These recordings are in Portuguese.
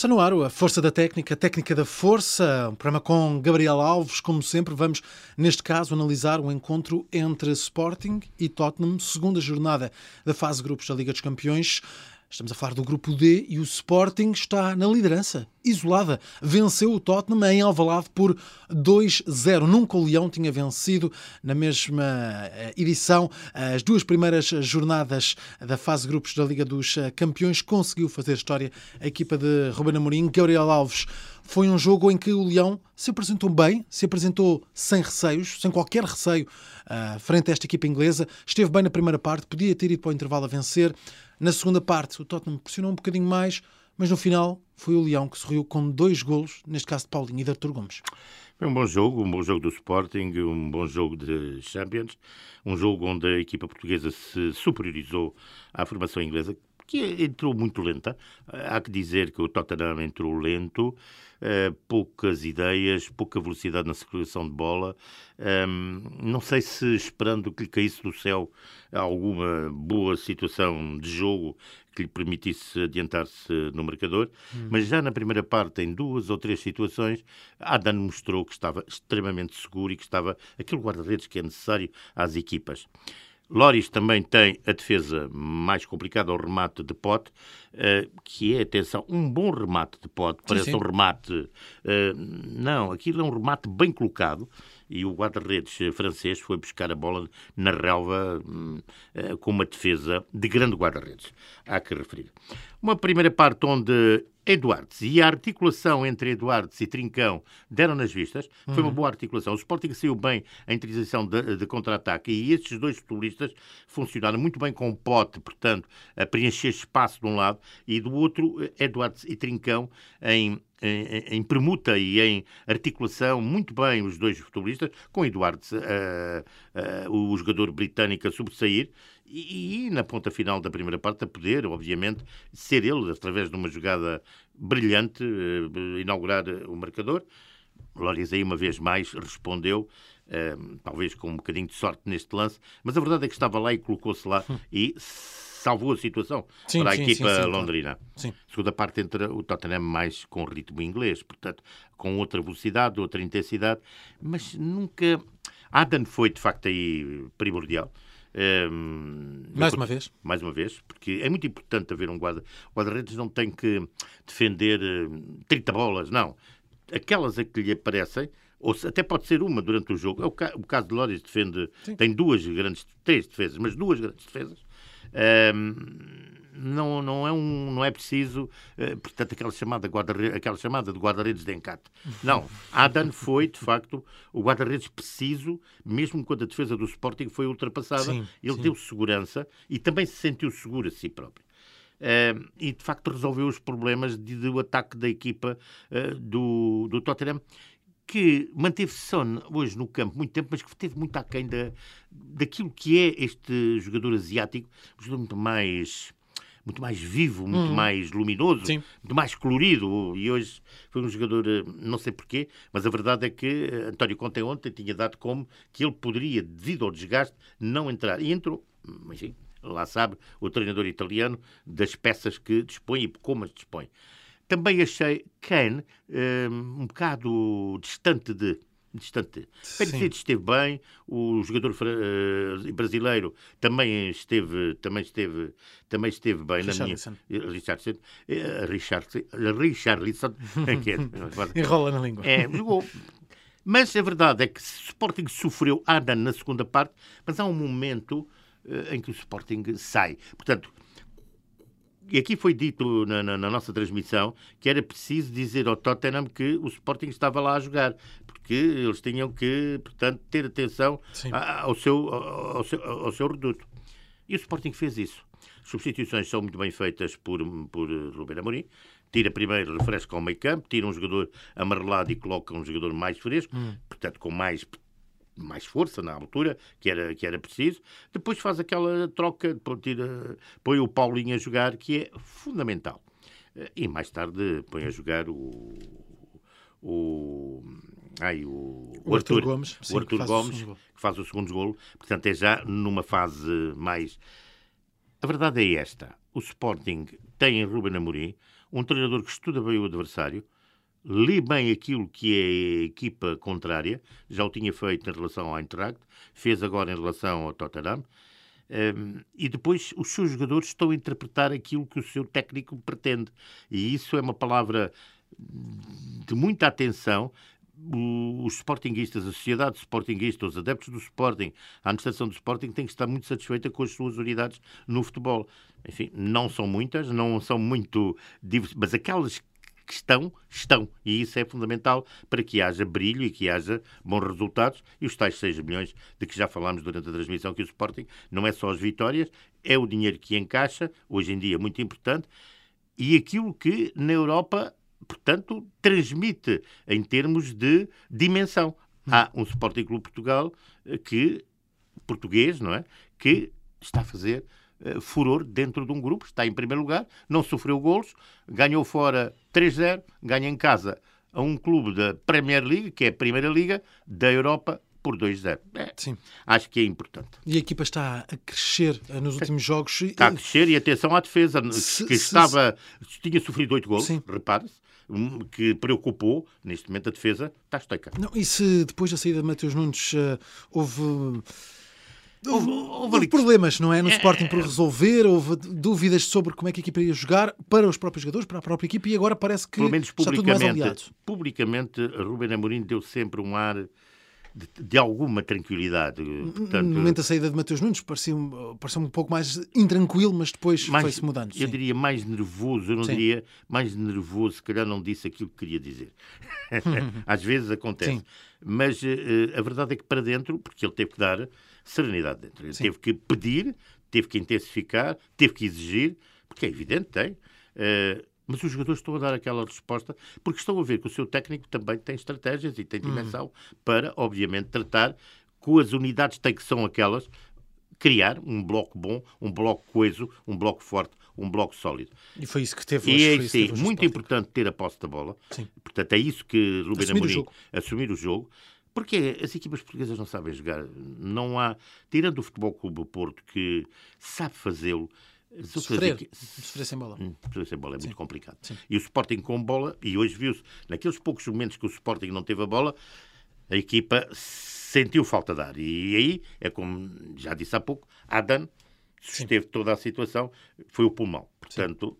Está no ar a Força da Técnica, a Técnica da Força, um programa com Gabriel Alves. Como sempre, vamos, neste caso, analisar o encontro entre Sporting e Tottenham, segunda jornada da fase grupos da Liga dos Campeões. Estamos a falar do grupo D e o Sporting está na liderança, isolada. Venceu o Tottenham em Alvalade por 2-0. Nunca o Leão tinha vencido na mesma eh, edição. As duas primeiras jornadas da fase grupos da Liga dos eh, Campeões conseguiu fazer história a equipa de Ruben Amorim. Gabriel Alves foi um jogo em que o Leão se apresentou bem, se apresentou sem receios, sem qualquer receio uh, frente a esta equipa inglesa. Esteve bem na primeira parte, podia ter ido para o intervalo a vencer. Na segunda parte, o Tottenham pressionou um bocadinho mais, mas no final foi o Leão que sorriu com dois golos, neste caso de Paulinho e de Artur Gomes. Foi um bom jogo, um bom jogo do Sporting, um bom jogo de Champions, um jogo onde a equipa portuguesa se superiorizou à formação inglesa, que entrou muito lenta. Há que dizer que o Tottenham entrou lento, uh, poucas ideias, pouca velocidade na circulação de bola. Um, não sei se esperando que lhe caísse do céu alguma boa situação de jogo que lhe permitisse adiantar-se no marcador, hum. mas já na primeira parte, em duas ou três situações, Adam mostrou que estava extremamente seguro e que estava aquele guarda-redes que é necessário às equipas. Loris também tem a defesa mais complicada, o remate de pote, uh, que é, atenção, um bom remate de pote. Parece sim, sim. um remate. Uh, não, aquilo é um remate bem colocado e o guarda-redes francês foi buscar a bola na relva uh, com uma defesa de grande guarda-redes. Há que referir. Uma primeira parte onde Eduardes e a articulação entre Eduardes e Trincão deram nas vistas. Foi uma uhum. boa articulação. O Sporting saiu bem em transição de, de contra-ataque e estes dois futebolistas funcionaram muito bem com o pote, portanto, a preencher espaço de um lado e do outro, Eduardes e Trincão em em, em, permuta e em articulação muito bem os dois futebolistas, com Eduardo, uh, uh, o jogador britânico, a sobressair e, e, na ponta final da primeira parte a poder, obviamente, ser ele, através de uma jogada brilhante, uh, inaugurar o marcador. Lóris aí uma vez mais respondeu, uh, talvez com um bocadinho de sorte neste lance, mas a verdade é que estava lá e colocou-se lá hum. e salvou a situação sim, para a sim, equipa sim, londrina. Sim. Segunda parte entra o Tottenham mais com ritmo inglês, portanto, com outra velocidade, outra intensidade, mas nunca... Adan foi, de facto, aí primordial. Um, mais uma vez? Mais uma vez, porque é muito importante haver um guarda. O guarda-redes não tem que defender 30 bolas, não. Aquelas a que lhe aparecem, ou até pode ser uma durante o jogo. É o, ca o caso de Loris defende, Sim. tem duas grandes, três defesas, mas duas grandes defesas. Um, não, não, é um, não é preciso, uh, portanto, aquela chamada, guarda aquela chamada de guarda-redes de encate. Não. Adan foi, de facto, o guarda-redes preciso, mesmo quando a defesa do Sporting foi ultrapassada. Sim, ele sim. deu segurança e também se sentiu seguro a si próprio. Uh, e de facto resolveu os problemas de, do ataque da equipa uh, do, do Tottenham, que manteve-se só hoje no campo muito tempo, mas que teve muito aquém da, daquilo que é este jogador asiático, um jogador muito mais muito mais vivo, muito hum. mais luminoso, Sim. muito mais colorido. E hoje foi um jogador, eh, não sei porquê, mas a verdade é que eh, António Conte ontem tinha dado como que ele poderia, devido ao desgaste, não entrar. E entrou. Enfim, lá sabe o treinador italiano das peças que dispõe e como as dispõe. Também achei Kane eh, um bocado distante de distante. Perisic esteve bem, o jogador uh, brasileiro também esteve, também esteve, também esteve bem na minha Richardson, uh, Richardson, Richarlison, que é, enrola na língua. É, jogou. Mas a verdade é que o Sporting sofreu Adam na segunda parte, mas há um momento em que o Sporting sai. Portanto, aqui foi dito na, na, na, nossa transmissão que era preciso dizer ao Tottenham que o Sporting estava lá a jogar, porque eles tinham que, portanto, ter atenção ao seu, ao, seu, ao seu reduto. E o Sporting fez isso. Substituições são muito bem feitas por, por Ruben Amorim. Tira primeiro, refresca ao meio campo, tira um jogador amarelado e coloca um jogador mais fresco, hum. portanto, com mais mais força na altura, que era, que era preciso. Depois faz aquela troca, tira, põe o Paulinho a jogar, que é fundamental. E mais tarde põe a jogar o. o ai, o, o, Arthur, Arthur Gomes, o Arthur que Gomes, que faz o segundo golo. Portanto, é já numa fase mais. A verdade é esta: o Sporting tem em Ruben Amorim um treinador que estuda bem o adversário, lê bem aquilo que é a equipa contrária, já o tinha feito em relação ao Eintracht, fez agora em relação ao Tottenham, um, e depois os seus jogadores estão a interpretar aquilo que o seu técnico pretende. E isso é uma palavra de muita atenção. Os sportinguistas, a sociedade sportinguista, os adeptos do Sporting, a administração do Sporting tem que estar muito satisfeita com as suas unidades no futebol. Enfim, não são muitas, não são muito mas aquelas que estão, estão. E isso é fundamental para que haja brilho e que haja bons resultados. E os tais 6 milhões de que já falámos durante a transmissão, que o Sporting não é só as vitórias, é o dinheiro que encaixa, hoje em dia muito importante, e aquilo que na Europa, portanto, transmite em termos de dimensão. Há um Sporting Clube Portugal eh, que, português, não é? Que está a fazer eh, furor dentro de um grupo, está em primeiro lugar, não sofreu golos, ganhou fora 3-0, ganha em casa a um clube da Premier League, que é a primeira liga da Europa, por 2-0. É, Sim. Acho que é importante. E a equipa está a crescer eh, nos últimos jogos. Está a crescer e atenção à defesa, se, que estava, se... tinha sofrido 8 golos, repare-se, que preocupou, neste momento a defesa está estoica. Não, e se depois da saída de Mateus Nunes uh, houve Houve, houve, houve problemas, não é? No é, Sporting por resolver, houve dúvidas sobre como é que a equipa ia jogar para os próprios jogadores, para a própria equipa e agora parece que Pelo menos publicamente, publicamente Ruben Amorim deu sempre um ar de, de, alguma tranquilidade. Portanto, no momento da saída de Mateus Nunes parecia, parecia um pouco mais intranquilo, mas depois foi-se mudando. Eu sim. diria mais nervoso, eu não sim. diria mais nervoso, se calhar não disse aquilo que queria dizer. Às vezes acontece. Sim. Mas uh, a verdade é que para dentro, porque ele teve que dar serenidade dentro. Ele Sim. teve que pedir, teve que intensificar, teve que exigir, porque é evidente, tem. Uh, mas os jogadores estão a dar aquela resposta porque estão a ver que o seu técnico também tem estratégias e tem hum. dimensão hum. para, obviamente, tratar com as unidades que são aquelas, criar um bloco bom, um bloco coeso, um bloco forte, um bloco sólido. E foi isso que teve hoje. E é sim, muito importante ter a posse da bola. Sim. Portanto, é isso que Ruben Amorim assumir o jogo. Porque as equipas portuguesas não sabem jogar. Não há. Tirando o Futebol Clube Porto, que sabe fazê-lo. Sofrer. Equi... Sofrer sem bola. Hum, sofrer sem bola é Sim. muito complicado. Sim. E o Sporting com bola, e hoje viu-se, naqueles poucos momentos que o Sporting não teve a bola, a equipa sentiu falta de ar. E aí, é como já disse há pouco, Adam susteve toda a situação, foi o pulmão. Portanto,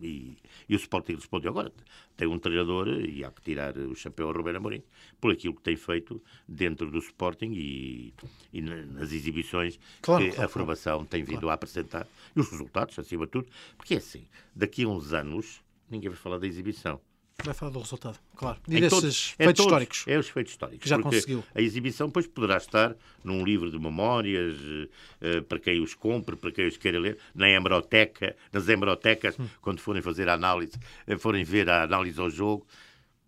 e, e, o Sporting respondeu. Agora, tem um treinador e há que tirar o chapéu a Roberto Amorim por aquilo que tem feito dentro do Sporting e, e nas exibições claro, que claro, a formação claro. tem vindo a apresentar e os resultados, acima de tudo. Porque é assim, daqui a uns anos ninguém vai falar da exibição. Vai falar do resultado, claro. E desses todos, feitos todos, históricos. É os feitos históricos. Que já conseguiu. A exibição depois poderá estar num livro de memórias, uh, para quem os compre, para quem os queira ler, na hemeroteca, nas hemerotecas, hum. quando forem fazer a análise, uh, forem ver a análise ao jogo.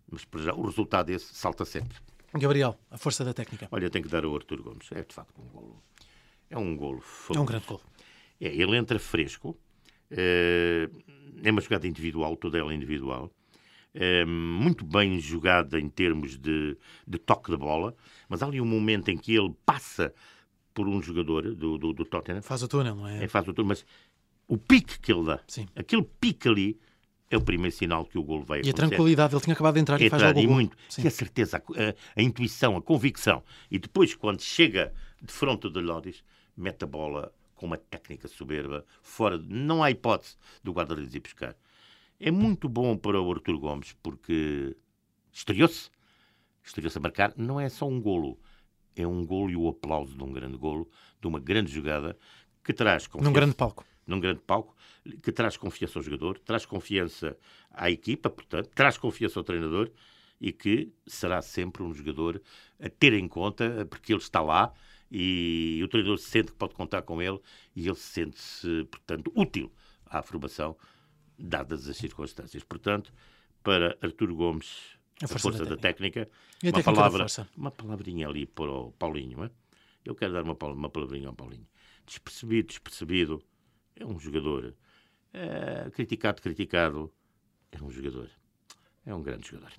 Mas já, o resultado desse salta sempre. Gabriel, a força da técnica. Olha, eu tenho que dar ao Artur Gomes. É de facto um golo. É um golo. É um grande golo. É, ele entra fresco. Uh, é uma jogada individual, toda ela individual é, muito bem jogada em termos de, de, toque de bola, mas há ali um momento em que ele passa por um jogador do, do, do Tottenham. Faz o túnel, não é? é? Faz o túnel, mas o pique que ele dá, Sim. aquele pique ali, é o primeiro sinal que o gol vai acontecer. E a tranquilidade, ele tinha acabado de entrar e faz logo e muito. Sim. E a certeza, a, a, intuição, a convicção. E depois, quando chega de fronte de Loris, mete a bola com uma técnica soberba, fora, não há hipótese do guarda-redes ir buscar. É muito bom para o Artur Gomes porque estreou-se, estreou-se a marcar. Não é só um golo, é um golo e o aplauso de um grande golo, de uma grande jogada que traz confiança. Num grande palco. Num grande palco, que traz confiança ao jogador, traz confiança à equipa, portanto, traz confiança ao treinador e que será sempre um jogador a ter em conta, porque ele está lá e o treinador sente que pode contar com ele e ele sente-se, portanto, útil à formação dadas as circunstâncias. Portanto, para Artur Gomes, a força, a força da, técnica, da técnica uma, palavra, uma palavrinha ali para o Paulinho. É? Eu quero dar uma, uma palavrinha ao Paulinho. Despercebido, despercebido, é um jogador. É, criticado, criticado, é um jogador. É um grande jogador.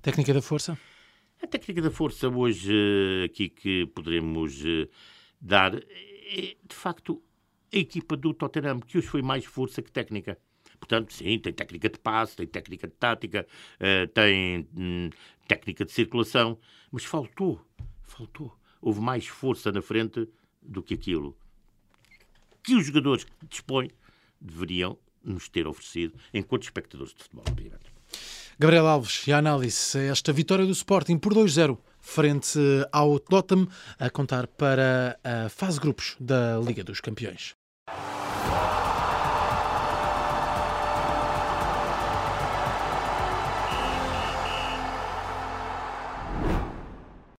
Técnica da força? A técnica da força hoje aqui que poderemos eh, dar é, de facto, a equipa do Tottenham, que hoje foi mais força que técnica Portanto, sim, tem técnica de passe, tem técnica de tática, uh, tem hum, técnica de circulação, mas faltou, faltou. Houve mais força na frente do que aquilo que os jogadores que dispõem deveriam nos ter oferecido enquanto espectadores de futebol. Gabriel Alves, e a análise, esta vitória do Sporting por 2-0 frente ao Tottenham, a contar para a fase grupos da Liga dos Campeões.